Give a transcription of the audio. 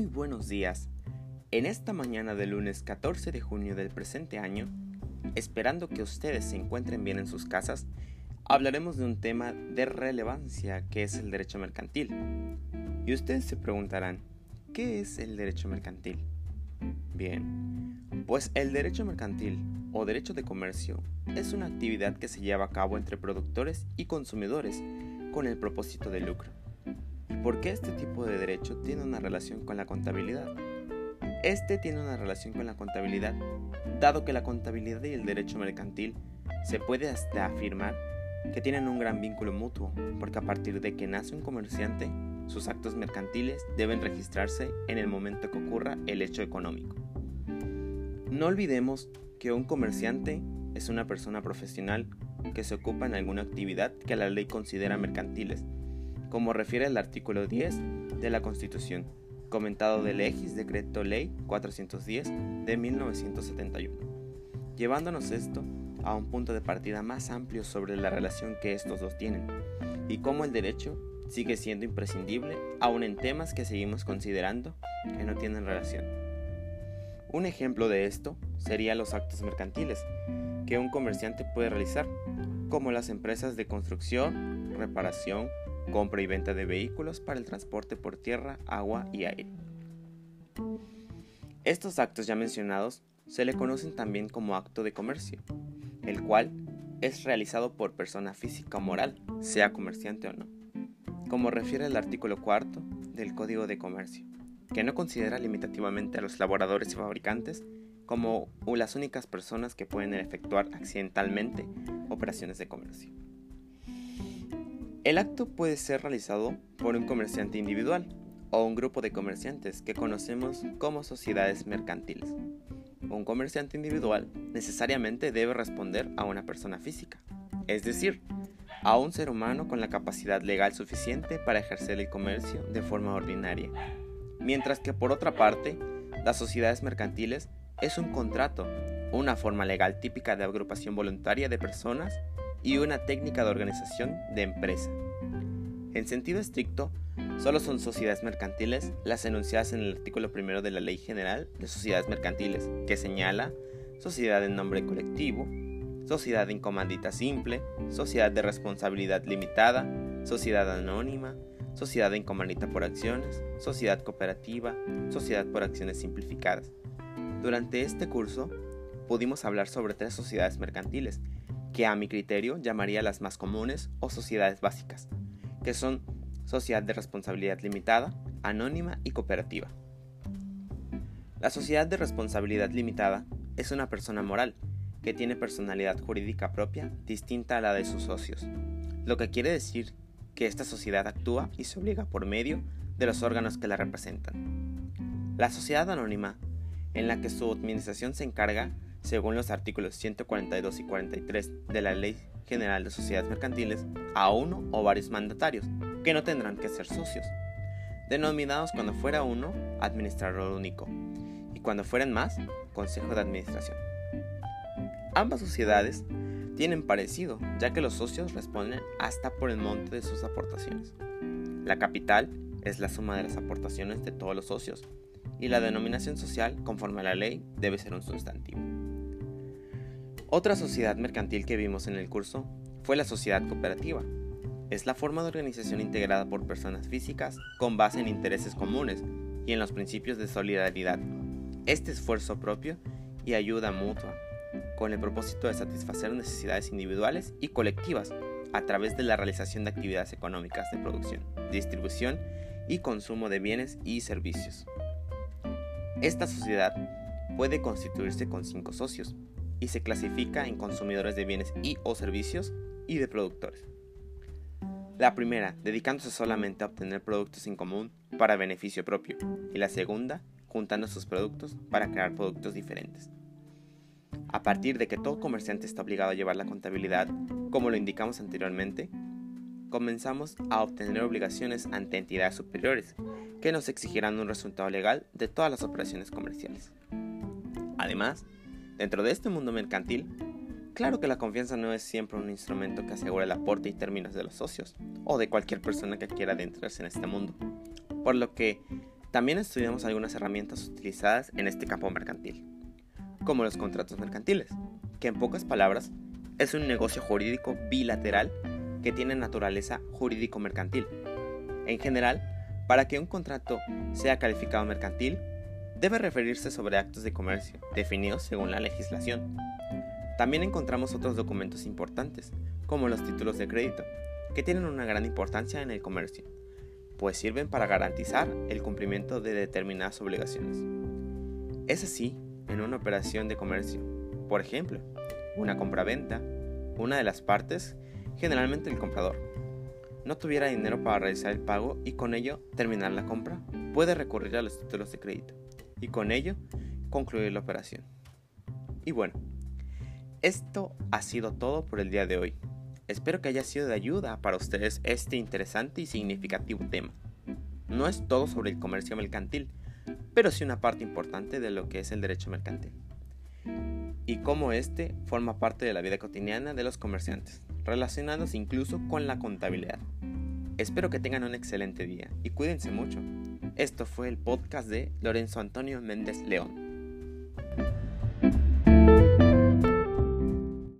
Muy buenos días. En esta mañana del lunes 14 de junio del presente año, esperando que ustedes se encuentren bien en sus casas, hablaremos de un tema de relevancia que es el derecho mercantil. Y ustedes se preguntarán, ¿qué es el derecho mercantil? Bien, pues el derecho mercantil o derecho de comercio es una actividad que se lleva a cabo entre productores y consumidores con el propósito de lucro. ¿Y por qué este tipo de derecho tiene una relación con la contabilidad? Este tiene una relación con la contabilidad, dado que la contabilidad y el derecho mercantil se puede hasta afirmar que tienen un gran vínculo mutuo, porque a partir de que nace un comerciante, sus actos mercantiles deben registrarse en el momento que ocurra el hecho económico. No olvidemos que un comerciante es una persona profesional que se ocupa en alguna actividad que la ley considera mercantiles, como refiere el artículo 10 de la Constitución, comentado del Legis Decreto Ley 410 de 1971, llevándonos esto a un punto de partida más amplio sobre la relación que estos dos tienen y cómo el derecho sigue siendo imprescindible aun en temas que seguimos considerando que no tienen relación. Un ejemplo de esto sería los actos mercantiles que un comerciante puede realizar, como las empresas de construcción, reparación, compra y venta de vehículos para el transporte por tierra, agua y aire. Estos actos ya mencionados se le conocen también como acto de comercio, el cual es realizado por persona física o moral, sea comerciante o no, como refiere el artículo cuarto del Código de Comercio, que no considera limitativamente a los laboradores y fabricantes como las únicas personas que pueden efectuar accidentalmente operaciones de comercio. El acto puede ser realizado por un comerciante individual o un grupo de comerciantes que conocemos como sociedades mercantiles. Un comerciante individual necesariamente debe responder a una persona física, es decir, a un ser humano con la capacidad legal suficiente para ejercer el comercio de forma ordinaria, mientras que por otra parte, las sociedades mercantiles es un contrato, una forma legal típica de agrupación voluntaria de personas y una técnica de organización de empresa. En sentido estricto, solo son sociedades mercantiles las enunciadas en el artículo primero de la Ley General de Sociedades Mercantiles, que señala sociedad en nombre colectivo, sociedad en comandita simple, sociedad de responsabilidad limitada, sociedad anónima, sociedad en comandita por acciones, sociedad cooperativa, sociedad por acciones simplificadas. Durante este curso pudimos hablar sobre tres sociedades mercantiles, que a mi criterio llamaría las más comunes o sociedades básicas, que son sociedad de responsabilidad limitada, anónima y cooperativa. La sociedad de responsabilidad limitada es una persona moral que tiene personalidad jurídica propia distinta a la de sus socios, lo que quiere decir que esta sociedad actúa y se obliga por medio de los órganos que la representan. La sociedad anónima, en la que su administración se encarga según los artículos 142 y 43 de la Ley General de Sociedades Mercantiles, a uno o varios mandatarios, que no tendrán que ser socios, denominados cuando fuera uno administrador único y cuando fueran más, consejo de administración. Ambas sociedades tienen parecido, ya que los socios responden hasta por el monte de sus aportaciones. La capital es la suma de las aportaciones de todos los socios, y la denominación social, conforme a la ley, debe ser un sustantivo. Otra sociedad mercantil que vimos en el curso fue la sociedad cooperativa. Es la forma de organización integrada por personas físicas con base en intereses comunes y en los principios de solidaridad. Este esfuerzo propio y ayuda mutua, con el propósito de satisfacer necesidades individuales y colectivas a través de la realización de actividades económicas de producción, distribución y consumo de bienes y servicios. Esta sociedad puede constituirse con cinco socios, y se clasifica en consumidores de bienes y o servicios y de productores. La primera, dedicándose solamente a obtener productos en común para beneficio propio, y la segunda, juntando sus productos para crear productos diferentes. A partir de que todo comerciante está obligado a llevar la contabilidad, como lo indicamos anteriormente, comenzamos a obtener obligaciones ante entidades superiores, que nos exigirán un resultado legal de todas las operaciones comerciales. Además, Dentro de este mundo mercantil, claro que la confianza no es siempre un instrumento que asegure el aporte y términos de los socios o de cualquier persona que quiera adentrarse en este mundo, por lo que También estudiamos algunas herramientas utilizadas en este campo mercantil, como los contratos mercantiles, que en pocas palabras es un negocio jurídico bilateral que tiene naturaleza jurídico-mercantil. En general, para que un contrato sea calificado mercantil, debe referirse sobre actos de comercio definidos según la legislación. También encontramos otros documentos importantes, como los títulos de crédito, que tienen una gran importancia en el comercio, pues sirven para garantizar el cumplimiento de determinadas obligaciones. Es así en una operación de comercio, por ejemplo, una compra-venta, una de las partes, generalmente el comprador, no tuviera dinero para realizar el pago y con ello terminar la compra, puede recurrir a los títulos de crédito y con ello concluir la operación. Y bueno, esto ha sido todo por el día de hoy. Espero que haya sido de ayuda para ustedes este interesante y significativo tema. No es todo sobre el comercio mercantil, pero sí una parte importante de lo que es el derecho mercantil. Y cómo este forma parte de la vida cotidiana de los comerciantes, relacionados incluso con la contabilidad. Espero que tengan un excelente día y cuídense mucho. Esto fue el podcast de Lorenzo Antonio Méndez León.